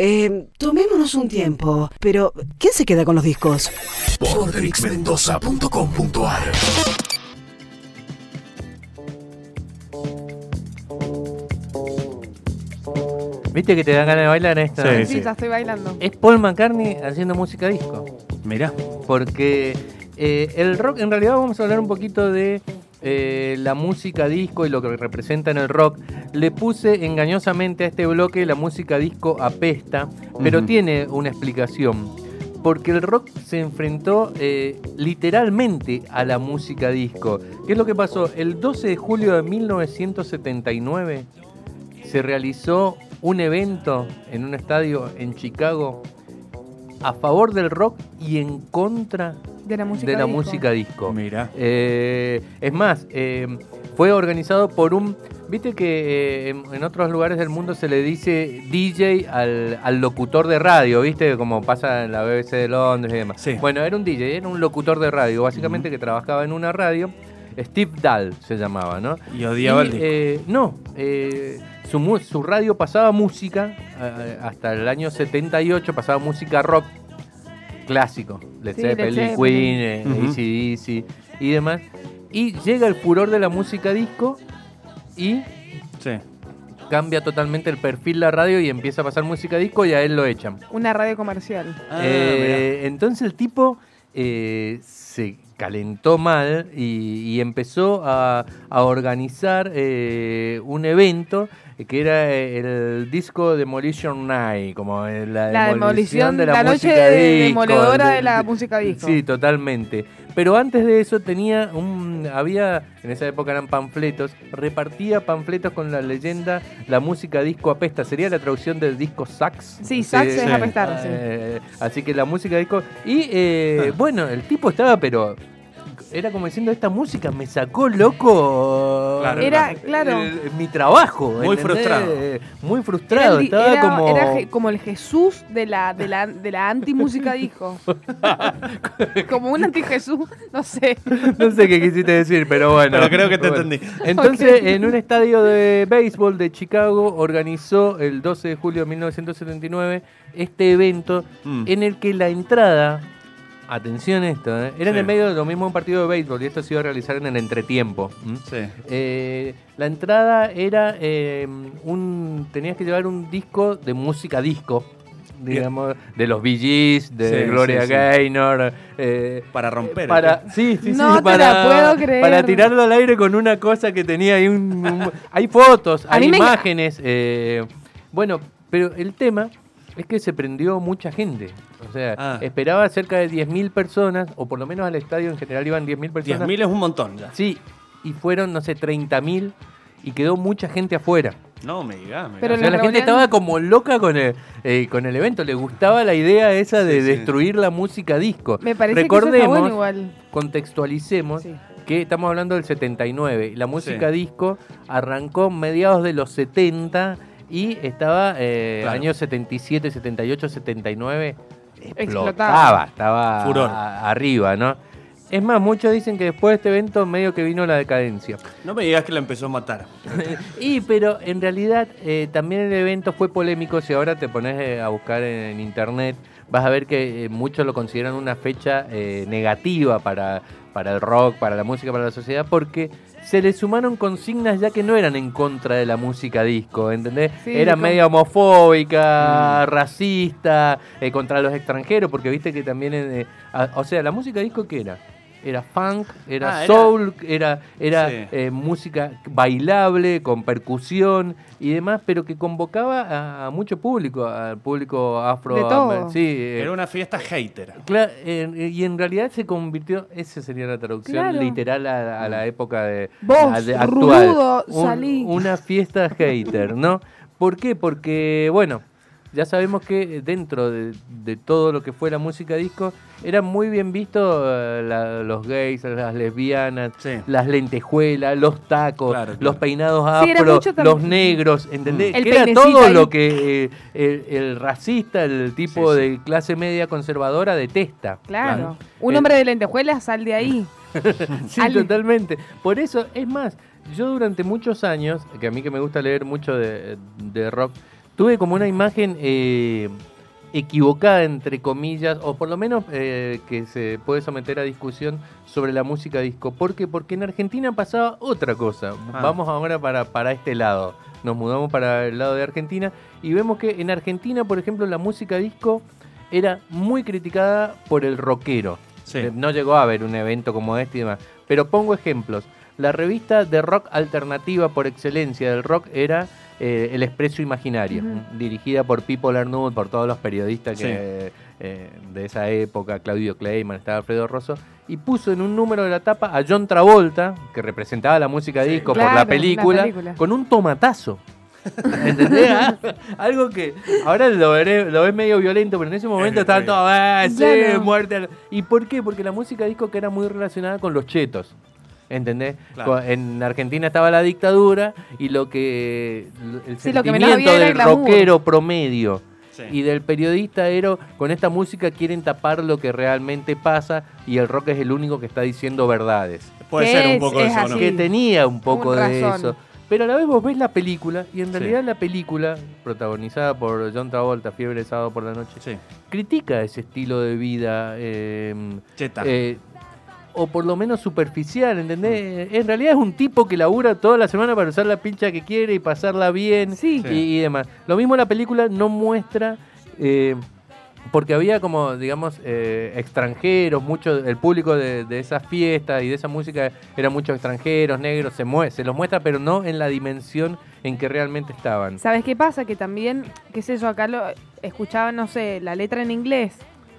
Eh, tomémonos un tiempo, pero ¿quién se queda con los discos? Porterixmendoza.com.ar ¿Viste que te dan ganas de bailar esta? Sí, Sí, ya estoy bailando. Es Paul McCartney haciendo música disco. Mirá. Porque eh, el rock, en realidad vamos a hablar un poquito de eh, la música disco y lo que representa en el rock. Le puse engañosamente a este bloque la música disco apesta, pero tiene una explicación. Porque el rock se enfrentó eh, literalmente a la música disco. ¿Qué es lo que pasó? El 12 de julio de 1979 se realizó un evento en un estadio en Chicago a favor del rock y en contra De la música de la disco. música disco. Mira. Eh, es más, eh, fue organizado por un... Viste que eh, en, en otros lugares del mundo se le dice DJ al, al locutor de radio, ¿viste? Como pasa en la BBC de Londres y demás. Sí. Bueno, era un DJ, era un locutor de radio, básicamente que trabajaba en una radio. Steve Dahl se llamaba, ¿no? Y odiaba el disco. eh, no, eh, su, su radio pasaba música, eh, hasta el año 78 pasaba música rock clásico, Led Sí, Led Zeppelin, Zeppelin. Queen, eh, Ujú. AC/DC y demás. Y llega el furor de la música disco y Sí. cambia totalmente el perfil la radio y empieza a pasar música disco y a él lo echan. Una radio comercial. Ah, Eh, entonces el tipo eh, se calentó mal y, y empezó a, a organizar eh, un evento que era el disco Demolition Night, como la, La demolición, de la, la, noche música de- disco, demoledora de- de la música disco. Sí, totalmente. Pero antes de eso tenía un. Había, en esa época eran panfletos, repartía panfletos con la leyenda La música disco apesta. Sería la traducción del disco sax. Sí, sax es Sí. apestar, sí. Eh, así que la música disco. Y eh, bueno, el tipo estaba, pero. Era como diciendo, esta música me sacó loco. Claro, Era, claro. el- mi trabajo. Muy ¿entendés? frustrado. Muy Era, frustrado. el, di- estaba era- como. era como el Jesús de la, de la, de la anti-música disco. como un anti-Jesús, no sé. No sé qué quisiste decir, pero bueno. Pero creo que te Bueno. entendí. Entonces, en un estadio de béisbol de Chicago organizó el 12 de julio de 1979 este evento Mm. en el que la entrada, atención a esto, ¿eh? era en Sí. el medio de lo mismo un partido de béisbol y esto se iba a realizar en el entretiempo. Sí. Eh, la entrada era eh, un. tenías que llevar un disco de música disco. Digamos, de los Bee Gees, de Sí, Gloria sí, sí. Gaynor. eh, Para romper. para, sí, sí, sí, No te para, la puedo creer. para tirarlo al aire con una cosa que tenía ahí un, un- hay fotos, hay me- imágenes. eh, bueno, pero el tema es que se prendió mucha gente. O sea, Ah. esperaba cerca de 10.000 personas, o por lo menos al estadio en general iban 10.000 personas. 10.000 es un montón ya. Sí, y fueron, no sé, 30.000 y quedó mucha gente afuera. No me digas. me Pero O sea, la gente estaba como loca con el, eh, con el evento, le gustaba la idea esa de Sí, sí. destruir la música disco. Me parece que eso está bueno igual. contextualicemos Sí. que estamos hablando del 79. La música Sí. disco arrancó mediados de los 70 y estaba eh, Claro. años 77, 78, 79. Explotaba. Explotaba, estaba Furor. a- arriba, ¿no? Es más, muchos dicen que después de este evento medio que vino la decadencia. No me digas que la empezó a matar. Y pero en realidad eh, también el evento fue polémico. Si ahora te pones eh, a buscar en, en internet, vas a ver que eh, muchos lo consideran una fecha eh, negativa para, para el rock, para la música, para la sociedad, porque se le sumaron consignas ya que no eran en contra de la música disco, ¿entendés? Sí, Era como- media homofóbica, racista, eh, contra los extranjeros, porque viste que también, eh, a- o sea, la música disco ¿qué era? Era funk, era Ah, era- soul, era, era Sí. eh, música bailable, con percusión y demás, pero que convocaba a, a mucho público, al público afro. De todo. Sí, eh, Era una fiesta hater. eh, y en realidad se convirtió, esa sería la traducción Claro. literal a, a la época de, Vos, a- de actual. rudo, Un- salí. una fiesta hater, ¿no? ¿Por qué? Porque, bueno, ya sabemos que dentro de, de todo lo que fue la música disco, eran muy bien vistos eh, la- los gays, las lesbianas, Sí. las lentejuelas, los tacos, Claro, los peinados afro, los negros, ¿entendés? El que era todo ahí. lo que eh, el, el racista, el tipo Sí, sí. de clase media conservadora detesta. Claro. Un Eh, hombre de lentejuelas, sal de ahí. Sí, Ale. totalmente. Por eso, es más, yo durante muchos años, que a mí que me gusta leer mucho de, de rock, tuve como una imagen eh, equivocada, entre comillas, o por lo menos eh, que se puede someter a discusión sobre la música disco. ¿Por qué? Porque en Argentina pasaba otra cosa. Ah. Vamos ahora para, para este lado. Nos mudamos para el lado de Argentina y vemos que en Argentina, por ejemplo, la música disco era muy criticada por el rockero. Sí. Eh, No llegó a haber un evento como este y demás. Pero pongo ejemplos. La revista de rock alternativa por excelencia del rock era eh, El Expreso Imaginario, dirigida por Pipo Arnould, por todos los periodistas que, eh, de esa época, Claudio Kleiman, estaba Alfredo Rosso, y puso en un número de la tapa a John Travolta, que representaba la música Sí. disco por Claro, la la película, película. con un tomatazo. ¿Entendés? Ah, Algo que ahora lo, veré, lo ves medio violento, pero en ese momento Es estaban todos, "Ah, sí, Claro. muerte. al-". ¿Y por qué? Porque la música disco que era muy relacionada con los chetos. ¿Entendés? Claro. En Argentina estaba la dictadura y lo que el Sí, lo que menos sentimiento había era del rockero promedio Sí. y del periodista era con esta música quieren tapar lo que realmente pasa y el rock es el único que está diciendo verdades. Puede que ser un poco es eso. Que tenía un poco Un de razón. eso. Pero a la vez vos ves la película y en Sí. realidad la película, protagonizada por John Travolta, Fiebre de Sábado por la Noche, Sí. critica ese estilo de vida. eh, Cheta. eh, o por lo menos superficial, ¿entendés? En realidad es un tipo que labura toda la semana para usar la pincha que quiere y pasarla bien Sí. y, y demás. Lo mismo la película no muestra, eh, porque había como, digamos, eh, extranjeros, mucho, el público de, de esas fiestas y de esa música eran muchos extranjeros, negros, se, mue- se los muestra, pero no en la dimensión en que realmente estaban. ¿Sabes qué pasa? Que también, qué sé yo, acá lo escuchaba, no sé, la letra en inglés.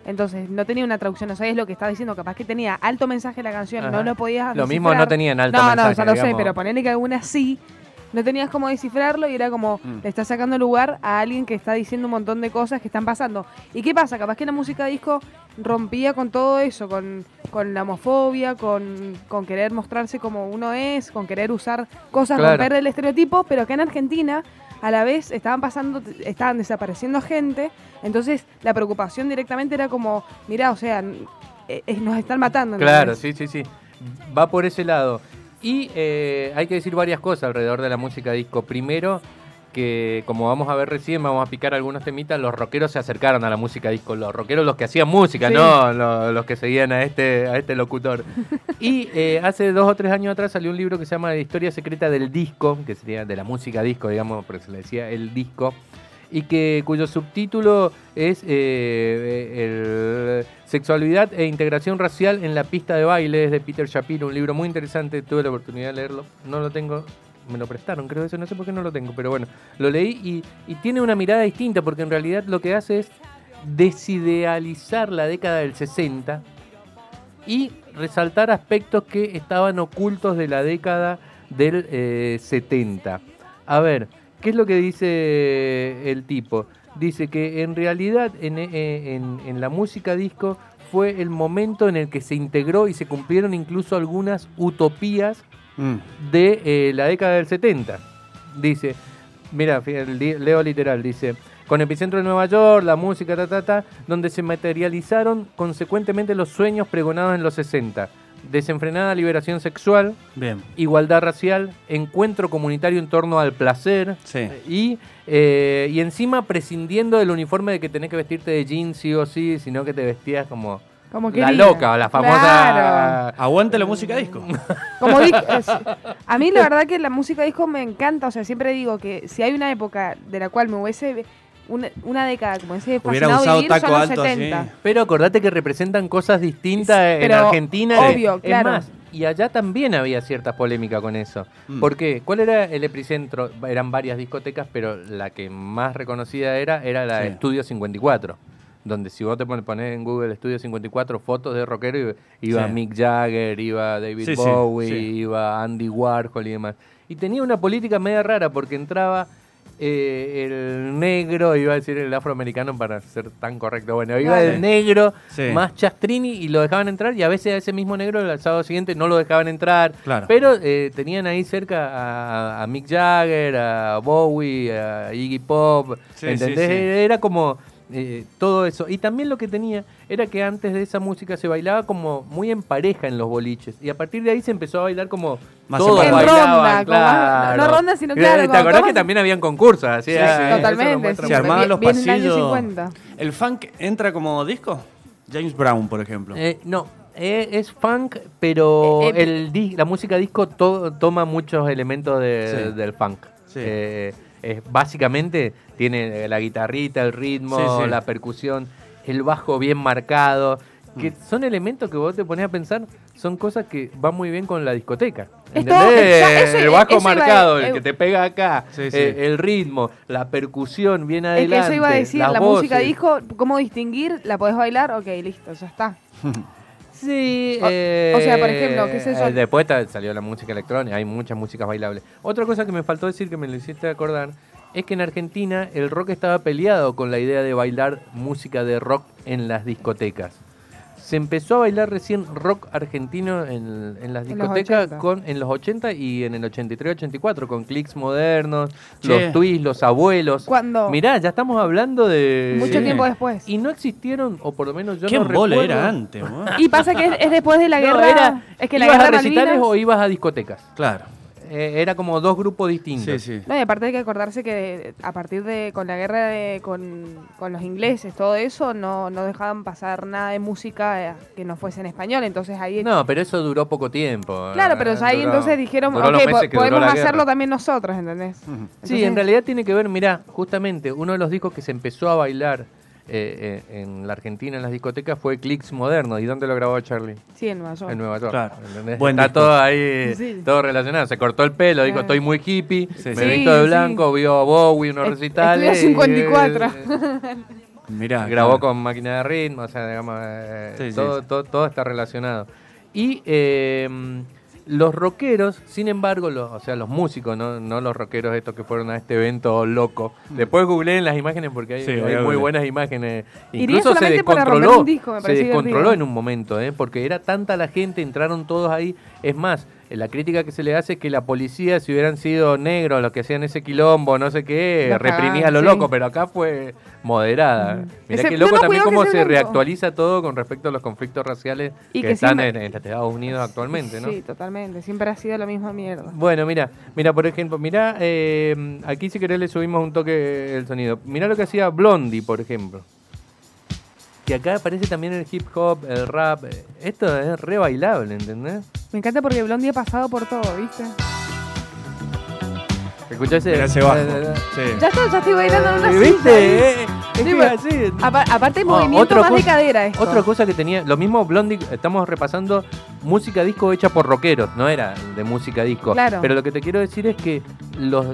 Entonces no tenía una traducción, no sabías lo que estaba diciendo. Capaz que tenía alto mensaje la canción, Ajá. no lo podías Lo mismo no descifrar. tenían alto no, mensaje, No, ya lo sé, pero ponerle que alguna sí. No tenías cómo descifrarlo y era como, Mm. le estás sacando lugar a alguien que está diciendo un montón de cosas que están pasando. ¿Y qué pasa? Capaz que la música disco rompía con todo eso, con, con la homofobia, con, con querer mostrarse como uno es, con querer usar cosas, Claro. romper el estereotipo, pero acá en Argentina a la vez estaban pasando, estaban desapareciendo gente, entonces la preocupación directamente era como, mira, o sea, eh, nos están matando. Claro, sí, sí, sí. Va por ese lado. Y eh, hay que decir varias cosas alrededor de la música disco. Primero, que como vamos a ver recién, vamos a picar algunos temitas, los rockeros se acercaron a la música disco. Los rockeros los que hacían música, Sí. no lo- los que seguían a este, a este locutor. y eh, hace dos o tres años atrás salió un libro que se llama Historia Secreta del Disco, que sería de la música disco, digamos, porque se le decía el disco y que cuyo subtítulo es eh, el Sexualidad e Integración Racial en la pista de baile, es de Peter Shapiro, un libro muy interesante, tuve la oportunidad de leerlo, no lo tengo, me lo prestaron, creo eso, no sé por qué no lo tengo, pero bueno, lo leí y, tiene una mirada distinta, porque en realidad lo que hace es desidealizar la década del 60 y resaltar aspectos que estaban ocultos de la década del eh, 70. A ver, ¿qué es lo que dice el tipo? Dice que en realidad eh, en la música disco fue el momento en el que se integró y se cumplieron incluso algunas utopías Mm. de eh, la década del 70. Dice, mira, leo literal, dice, con epicentro en Nueva York, la música, ta, ta, ta, donde se materializaron consecuentemente los sueños pregonados en los 60. Desenfrenada liberación sexual, Bien. igualdad racial, encuentro comunitario en torno al placer Sí. y, eh, y encima prescindiendo del uniforme de que tenés que vestirte de jeans sí o sí, sino que te vestías como Como la loca, la famosa... Claro. Aguante la música disco. Como di- es- a mí la verdad que la música disco me encanta, o sea, siempre digo que si hay una época de la cual me hubiese una, una década como ese Hubiera usado vivir taco alto 70. así. Pero acordate que representan cosas distintas Sí, en Argentina. obvio, es claro. más, y allá también había cierta polémica con eso. Mm. ¿Por qué? ¿Cuál era el epicentro? Eran varias discotecas, pero la que más reconocida era, era la Sí. Estudio 54. Donde si vos te pon- pones en Google Estudio 54 fotos de rockero, iba- Sí. Mick Jagger, iba David Sí, Bowie, sí. iba Andy Warhol y demás. Y tenía una política media rara porque entraba eh, el negro, iba a decir el afroamericano para ser tan correcto, bueno, iba el negro más chastrini y lo dejaban entrar y a veces a ese mismo negro el sábado siguiente no lo dejaban entrar. Claro. Pero eh, tenían ahí cerca a, a Mick Jagger, a Bowie, a Iggy Pop, ¿entendés? Era como eh, todo eso. Y también lo que tenía era que antes de esa música se bailaba como muy en pareja en los boliches. Y a partir de ahí se empezó a bailar como Más todos en ronda, bailaban, como más- claro. no ronda, sino ¿Te- claro, ¿Te acordás que también habían concursos? Así, Sí, Totalmente. Se armaban los bien en el año pasillos. 50. ¿El funk entra como disco? James Brown, por ejemplo. Eh, no, eh, es funk, pero Eh, eh, el la música disco to- toma muchos elementos de- Sí. del funk. Sí. Eh, es- básicamente tiene la guitarrita, el ritmo, Sí, sí. la percusión, el bajo bien marcado, que Mm. son elementos que vos te pones a pensar, son cosas que van muy bien con la discoteca. Es el bajo eso iba a- marcado, el que te pega acá, Sí, sí. eh, el ritmo, la percusión bien Es adelante. que eso iba a decir, la música disco, ¿cómo distinguir? ¿La podés bailar? Ok, listo, ya está. Sí, O- eh, o sea, por ejemplo, ¿qué es eso? eh, Después salió la música electrónica, hay muchas músicas bailables. Otra cosa que me faltó decir que me lo hiciste acordar es que en Argentina el rock estaba peleado con la idea de bailar música de rock en las discotecas. Se empezó a bailar recién rock argentino en, en las En los discotecas 80. con, en los 80 y en el 83-84 con clics modernos, Che. los twists, los abuelos. ¿Cuándo? Mirá, ya estamos hablando de... Mucho Sí. tiempo después. Y no existieron, o por lo menos yo ¿Qué no recuerdo- era antes? ¿no? Y pasa que es, es después de la No, guerra. era- es que la ¿Ibas guerra a recitales Malvinas- o ibas a discotecas? Claro. Eh, era como dos grupos distintos. Sí, sí. No, y aparte hay que acordarse que a partir de con la guerra de, con, con los ingleses, todo eso, no, no dejaban pasar nada de música eh, que no fuese en español. Entonces ahí. No, pero eso duró poco tiempo. claro, pero Eh, ahí duró- entonces dijeron, ok, podemos hacerlo guerra. también nosotros, ¿entendés? Sí, Entonces- en realidad tiene que ver, mirá, justamente uno de los discos que se empezó a bailar eh, eh, en la Argentina en las discotecas fue Clicks Moderno. ¿Y dónde lo grabó Charlie? Sí, en Nueva York. En Nueva York. Claro. ¿entendés? Buen Está disco. todo ahí, Sí. todo relacionado. Se cortó el pelo, dijo, estoy muy hippie, Sí, me sí. visto de Sí, blanco, vio a Bowie, unos recitales. estudió 54. eh, Mirá. grabó claro. con máquina de ritmo, o sea, digamos, eh, Sí, sí, todo, sí. todo- todo está relacionado. Y eh, los rockeros, sin embargo, los, o sea, los músicos, ¿no? no los rockeros estos que fueron a este evento loco. Después googleen las imágenes porque hay, Mm. Sí, muy buenas imágenes. Incluso se descontroló, un disco, me se descontroló en un momento, ¿eh? porque era tanta la gente, entraron todos ahí. Es más, la crítica que se le hace es que la policía, si hubieran sido negros los que hacían ese quilombo, no sé qué, reprimía a lo sí. loco, pero acá fue moderada. Ujú. Mirá Ese- que no, loco no, también cómo se reactualiza todo con respecto a los conflictos raciales Y que, que están siempre- en, en Estados Unidos actualmente, ¿no? Sí, totalmente. Siempre ha sido la misma mierda. Bueno, mira, mira, por ejemplo, mira, eh, aquí si querés le subimos un toque el sonido. Mira lo que hacía Blondie, por ejemplo. Que acá aparece también el hip hop, el rap. Esto es re bailable, ¿entendés? Me encanta porque Blondie ha pasado por todo, ¿viste? Escuchá ese... Bajo. eh, Sí. Ya estoy, ya estoy bailando en una ¿Viste? Eh, es Sí, que bueno. así. Apa- aparte, Oh, movimiento otra más de cosa- cadera esto. Otra cosa que tenía, lo mismo Blondie, estamos repasando música disco hecha por rockeros, no era de música disco. Claro. Pero lo que te quiero decir es que los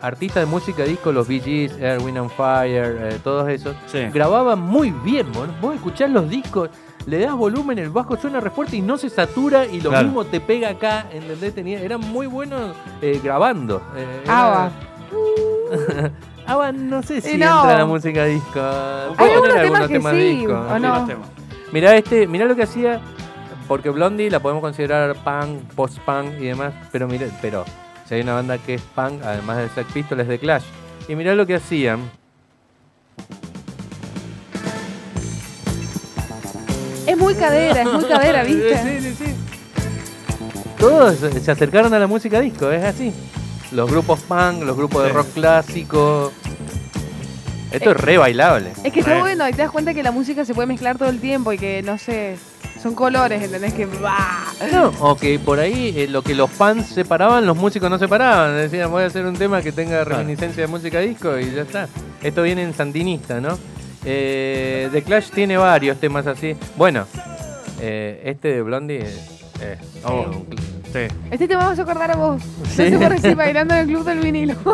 artistas de música disco, los Bee Gees, Air, Wind and Fire, eh, todos esos, Sí. grababan muy bien. Vos, vos escuchás los discos, le das volumen, el bajo suena re fuerte y no se satura y lo Claro. mismo te pega acá, ¿entendés? Tenía, eran muy buenos eh, grabando. eh, Ava. era- Ava no sé si Y no. entra en la música disco. Hay algunos temas que temas sí, disco. ¿o no? Mirá este, mirá lo que hacía, porque Blondie la podemos considerar punk, post-punk y demás, pero mira, pero si hay una banda que es punk, además de Sex Pistols, es The Clash. Y mirá lo que hacían. Es muy cadera, es muy cadera, ¿viste? Sí, sí, sí. Todos se acercaron a la música disco, es así. Los grupos punk, los grupos de rock clásico. Esto es re bailable. Es que está bueno y te das cuenta que la música se puede mezclar todo el tiempo y que, no sé, son colores, ¿entendés? Que va. No, o que por ahí eh, lo que los fans separaban, los músicos no separaban. Decían, voy a hacer un tema que tenga reminiscencia de música disco y ya está. Esto viene en Sandinista, ¿no? Eh, The Clash tiene varios temas así. Bueno, eh, este de Blondie es, es Oh. Sí. Este te vamos a acordar a vos. Sí. No sé por qué bailando en el club del vinilo.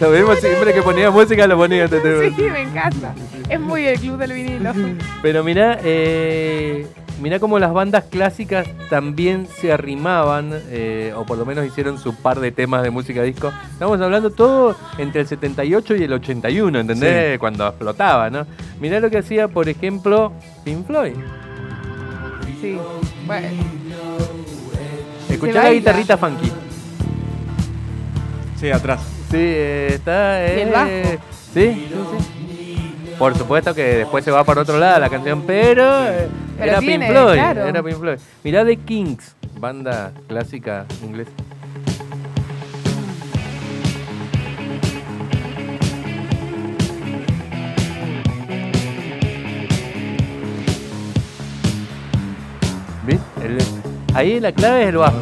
Lo mismo siempre que ponía música lo ponía este tema. sí, me encanta. Es muy el club del vinilo. Pero mirá, eh, mirá cómo las bandas clásicas también se arrimaban, eh, o por lo menos hicieron su par de temas de música disco. Estamos hablando todo entre el 78 y el 81, ¿entendés? Cuando explotaba, ¿no? Mirá lo que hacía, por ejemplo, Pink Floyd. Sí. Bueno. Escuchá la guitarrita funky. Sí, atrás. Sí, eh, está... ¿Y el eh, bajo? ¿Sí? sí, sí. Por supuesto que después se va para otro lado la canción, pero, eh, Pero era tiene, Pink Floyd. claro. Era Pink Floyd. Mirá The Kings, banda clásica inglesa. ¿Ves? Ahí la clave es el bajo.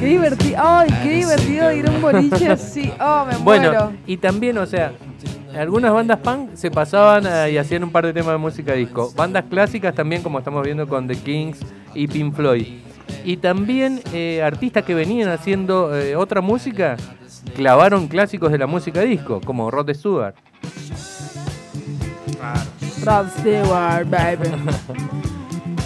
Qué divertido. Ay, qué divertido ir a un boliche así. Oh, me Bueno, muero. y también, o sea, algunas bandas punk se pasaban eh, y hacían un par de temas de música disco. Bandas clásicas también, como estamos viendo con The Kings y Pink Floyd. Y también eh, artistas que venían haciendo eh, otra música clavaron clásicos de la música disco, como Rod Stewart. Rod Stewart, baby.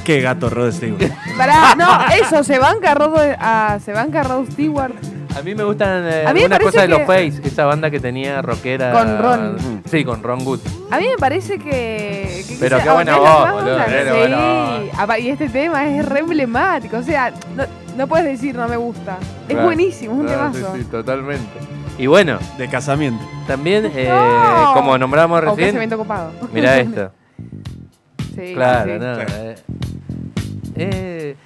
Qué gato Rod Stewart. Pará, no, eso, se banca Rod, ah, se banca Rod Stewart. A mí me gustan eh, A mí me algunas parece cosas de los que- Face, esa banda que tenía rockera. Con Ron. Sí, con Ron Wood. A mí me parece que. que Pero qué buena voz, ¿ves la boludo, Sí. buena voz. Apa- Y este tema es re emblemático. O sea, no, no puedes decir no me gusta. Es Claro. buenísimo, es un Ah, temazo. Sí, sí, totalmente. Y bueno, De casamiento. también, eh, No. como nombramos O recién, casamiento copado. mirá esto. Sí, Claro, sí. no, eh, eh,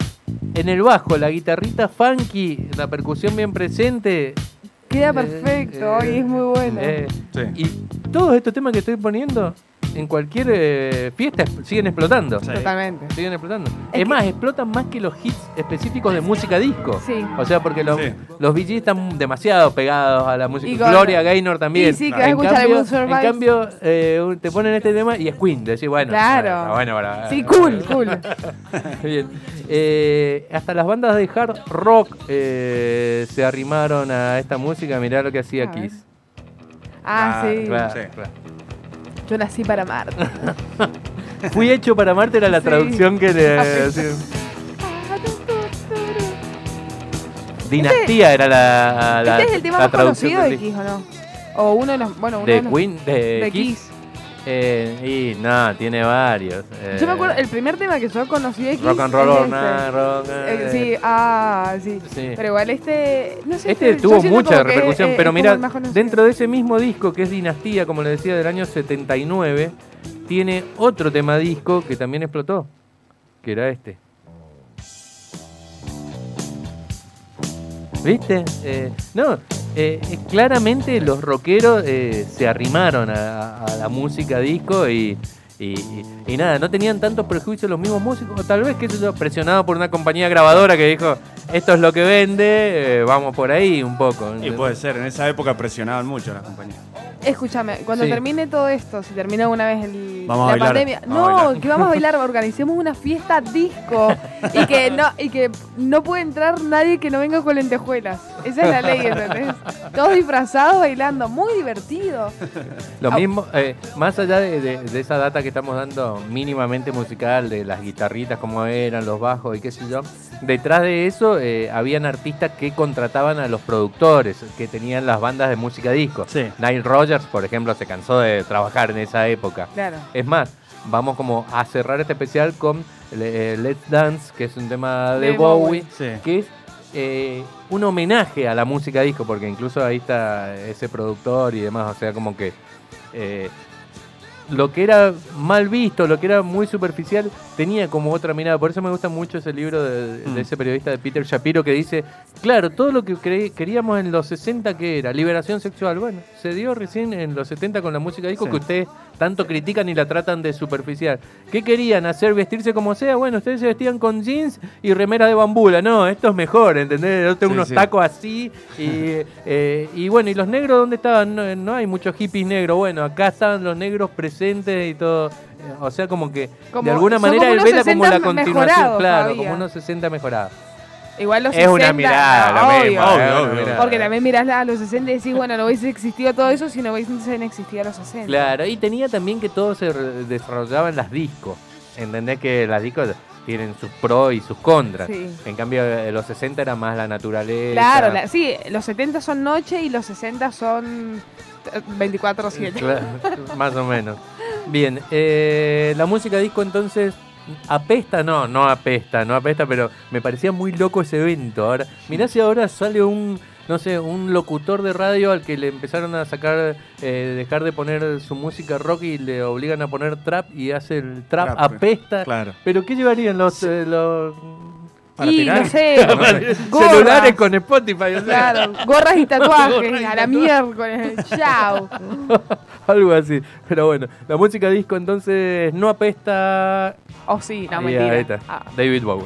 en el bajo, la guitarrita funky, la percusión bien presente. Queda eh, perfecto, eh, y es muy bueno. eh, Sí. y todos estos temas que estoy poniendo, en cualquier eh, fiesta es- siguen explotando. Sí. Totalmente. Siguen explotando. Es Es, que- más, explotan más que los hits específicos de música disco. Sí. O sea, porque los, Sí. los Gees están demasiado pegados a la música. Y Gloria Gaynor también. Y sí, que en cambio, en cambio eh, te ponen este tema y es Queen. Decís, bueno, Claro. bueno Sí, cool, cool. Bien. Eh, hasta las bandas de hard rock eh, se arrimaron a esta música. Mirá lo que hacía A ver. Kiss. Ah, sí. claro, Sí. claro. Yo nací para Marte. Fui hecho para Marte era la Sí. traducción que le. Dinastía era la, la, ¿Este es el tema la más conocido de Kiss o no? O uno de los. Bueno, uno de, De los. Queen, de, de Kiss. Kiss. Eh, y no, tiene varios. eh, Yo me acuerdo, el primer tema que yo conocí Kiss. Rock and Roll es este. Rock, Eh, eh, sí, ah, sí. Sí. Pero igual este. No sé, Este yo tuvo mucha repercusión, pero mira, dentro de ese mismo disco que es Dinastía, como le decía, del año 79, tiene otro tema disco que también explotó, que era este. ¿Viste? Eh, no, eh, eh, claramente los rockeros eh, se arrimaron a, a la música disco y, y, nada, no tenían tantos prejuicios los mismos músicos, o tal vez, sé yo, presionado por una compañía grabadora que dijo, esto es lo que vende, eh, vamos por ahí un poco. Y puede ser, en esa época presionaban mucho las compañías. Escúchame, cuando Sí. termine todo esto, si termina una vez el, Vamos a la bailar, pandemia, vamos a no, bailar. que vamos a bailar, organicemos una fiesta disco y que no y que no puede entrar nadie que no venga con lentejuelas. Esa es la ley, ¿entendés? Todos disfrazados bailando, muy divertido. Lo mismo, eh, más allá de, de- de esa data que estamos dando mínimamente musical, de las guitarritas, cómo eran, los bajos y qué sé yo, detrás de eso eh, habían artistas que contrataban a los productores, que tenían las bandas de música disco. Sí. Nile Rogers, por ejemplo, se cansó de trabajar en esa época. Claro. Es más, vamos como a cerrar este especial con eh, Let's Dance, que es un tema de, De Bowie, Bowie. Sí. que es eh, un homenaje a la música disco, porque incluso ahí está ese productor y demás, o sea, como que eh, lo que era mal visto, lo que era muy superficial, tenía como otra mirada. Por eso me gusta mucho ese libro de, de Mm. ese periodista de Peter Shapiro que dice, claro, todo lo que queríamos en los 60 que era liberación sexual, bueno, se dio recién en los 70 con la música disco Sí. que ustedes tanto critican y la tratan de superficial. ¿Qué querían? ¿Hacer vestirse como sea? Bueno, ustedes se vestían con jeans y remera de bambula. No, esto es mejor, ¿entendés? Yo tengo Sí, unos sí. tacos así y, eh, y bueno, ¿y los negros dónde estaban? No, no hay muchos hippies negros. Bueno, acá estaban los negros presentes y todo. Eh, O sea, como que Como- de alguna manera él vela como 60 la continuación. Claro, todavía. como unos 60 mejorados. Igual los Es 60, una mirada, no, obvio. mismo. Obvio, mirada. Porque también mirás a los 60 y decís, bueno, no hubiese existido todo eso si no hubiesen existido los 60. Claro, y tenía también que todo se desarrollaba en las discos. ¿Entendés que las discos tienen sus pros y sus contras? Sí. En cambio, eh, los 60 era más la naturaleza. Claro, la- sí, los 70 son noche y los 60 son eh, 24-7. Claro, más o menos. Bien, eh, la música disco entonces apesta, no, no apesta, no apesta, pero me parecía muy loco ese evento. Ahora, mirá si ahora sale un no sé, un locutor de radio al que le empezaron a sacar, eh, dejar de poner su música rock y le obligan a poner trap y hace el trap, Trap, apesta. claro. Pero ¿qué llevarían los, eh, los Para y tirar. no sé, gorras. celulares con Spotify? o sea, Claro, gorras y tatuajes, Gorras y a la miércoles. Chao. Algo así. Pero bueno, la música disco entonces no apesta. Oh, sí, no, Y mentira. Ah. David Bowie.